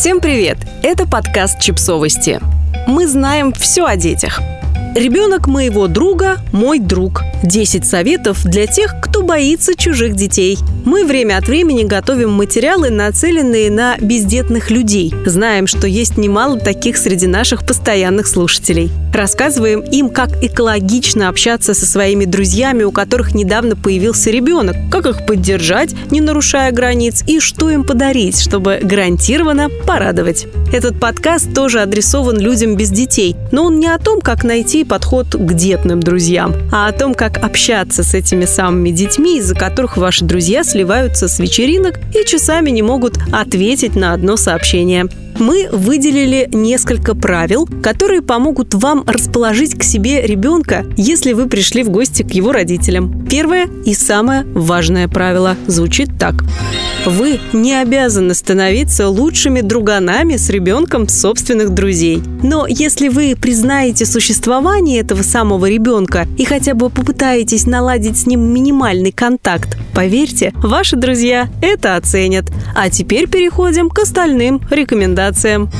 Всем привет! Это подкаст «Чипсовости». Мы знаем все о детях. Ребенок моего друга – мой друг. 10 советов для тех, кто боится чужих детей. Мы время от времени готовим материалы, нацеленные на бездетных людей. Знаем, что есть немало таких среди наших постоянных слушателей. Рассказываем им, как экологично общаться со своими друзьями, у которых недавно появился ребенок, как их поддержать, не нарушая границ, и что им подарить, чтобы гарантированно порадовать. Этот подкаст тоже адресован людям без детей, но он не о том, как найти подход к детным друзьям, а о том, как общаться с этими самыми детьми, из-за которых ваши друзья сливаются с вечеринок и часами не могут ответить на одно сообщение мы выделили несколько правил, которые помогут вам расположить к себе ребенка, если вы пришли в гости к его родителям. Первое и самое важное правило звучит так. Вы не обязаны становиться лучшими друганами с ребенком собственных друзей. Но если вы признаете существование этого самого ребенка и хотя бы попытаетесь наладить с ним минимальный контакт, поверьте, ваши друзья это оценят. А теперь переходим к остальным рекомендациям рекомендациям.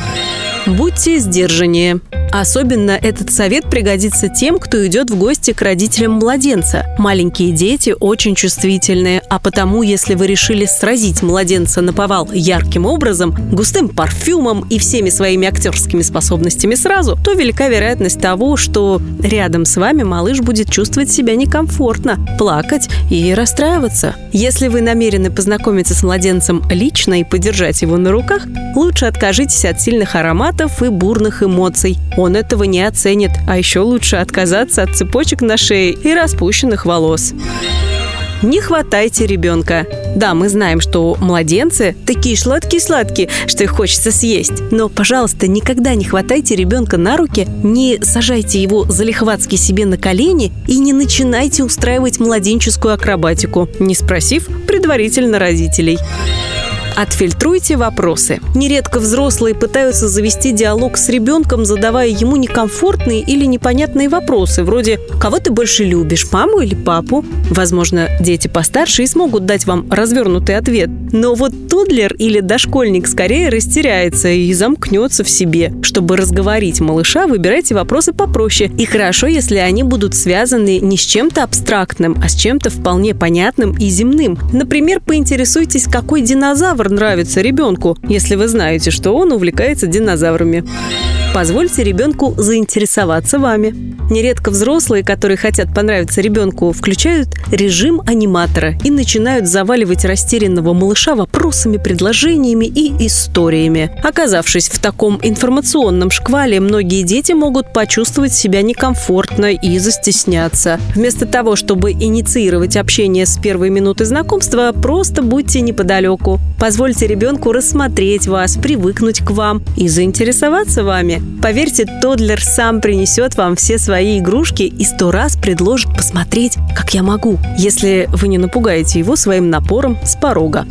Будьте сдержаннее. Особенно этот совет пригодится тем, кто идет в гости к родителям младенца. Маленькие дети очень чувствительные, а потому, если вы решили сразить младенца на повал ярким образом, густым парфюмом и всеми своими актерскими способностями сразу, то велика вероятность того, что рядом с вами малыш будет чувствовать себя некомфортно, плакать и расстраиваться. Если вы намерены познакомиться с младенцем лично и подержать его на руках, лучше откажитесь от сильных ароматов и бурных эмоций. Он этого не оценит, а еще лучше отказаться от цепочек на шее и распущенных волос. Не хватайте ребенка. Да, мы знаем, что младенцы такие сладкие-сладкие, что их хочется съесть. Но, пожалуйста, никогда не хватайте ребенка на руки, не сажайте его залихватски себе на колени и не начинайте устраивать младенческую акробатику, не спросив предварительно родителей. Отфильтруйте вопросы. Нередко взрослые пытаются завести диалог с ребенком, задавая ему некомфортные или непонятные вопросы, вроде «Кого ты больше любишь, маму или папу?». Возможно, дети постарше и смогут дать вам развернутый ответ. Но вот тудлер или дошкольник скорее растеряется и замкнется в себе. Чтобы разговорить малыша, выбирайте вопросы попроще. И хорошо, если они будут связаны не с чем-то абстрактным, а с чем-то вполне понятным и земным. Например, поинтересуйтесь, какой динозавр нравится ребенку, если вы знаете, что он увлекается динозаврами. Позвольте ребенку заинтересоваться вами. Нередко взрослые, которые хотят понравиться ребенку, включают режим аниматора и начинают заваливать растерянного малыша вопросами, предложениями и историями. Оказавшись в таком информационном шквале, многие дети могут почувствовать себя некомфортно и застесняться. Вместо того, чтобы инициировать общение с первой минуты знакомства, просто будьте неподалеку. Позвольте ребенку рассмотреть вас, привыкнуть к вам и заинтересоваться вами. Поверьте, Тодлер сам принесет вам все свои игрушки и сто раз предложит посмотреть, как я могу, если вы не напугаете его своим напором с порога.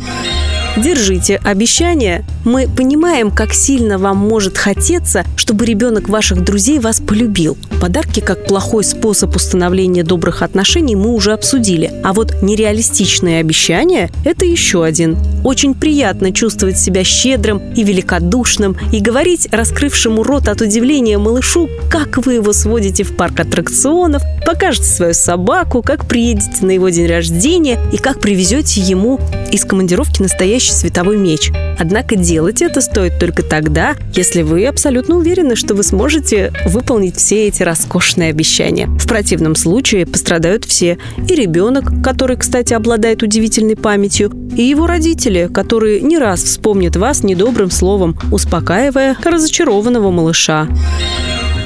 Держите обещание. Мы понимаем, как сильно вам может хотеться, чтобы ребенок ваших друзей вас полюбил. Подарки как плохой способ установления добрых отношений мы уже обсудили. А вот нереалистичные обещания – это еще один. Очень приятно чувствовать себя щедрым и великодушным и говорить раскрывшему рот от удивления малышу, как вы его сводите в парк аттракционов, покажете свою собаку, как приедете на его день рождения и как привезете ему из командировки настоящий световой меч. Однако делать это стоит только тогда, если вы абсолютно уверены, что вы сможете выполнить все эти роскошные обещания. В противном случае пострадают все. И ребенок, который, кстати, обладает удивительной памятью, и его родители, которые не раз вспомнят вас недобрым словом, успокаивая разочарованного малыша.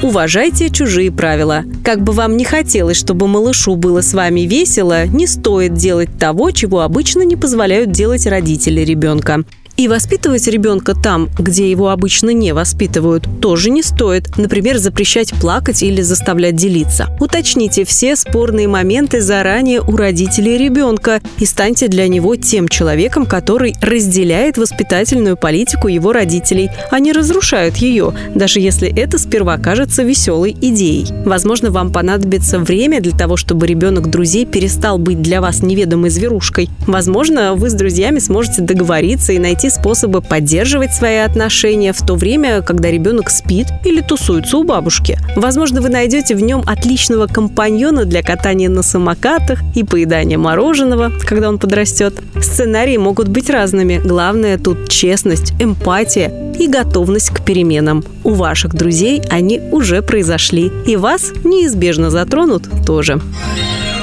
Уважайте чужие правила. Как бы вам не хотелось, чтобы малышу было с вами весело, не стоит делать того, чего обычно не позволяют делать родители ребенка. И воспитывать ребенка там, где его обычно не воспитывают, тоже не стоит. Например, запрещать плакать или заставлять делиться. Уточните все спорные моменты заранее у родителей ребенка и станьте для него тем человеком, который разделяет воспитательную политику его родителей, а не разрушает ее, даже если это сперва кажется веселой идеей. Возможно, вам понадобится время для того, чтобы ребенок друзей перестал быть для вас неведомой зверушкой. Возможно, вы с друзьями сможете договориться и найти найти способы поддерживать свои отношения в то время, когда ребенок спит или тусуется у бабушки. Возможно, вы найдете в нем отличного компаньона для катания на самокатах и поедания мороженого, когда он подрастет. Сценарии могут быть разными. Главное тут честность, эмпатия и готовность к переменам. У ваших друзей они уже произошли, и вас неизбежно затронут тоже.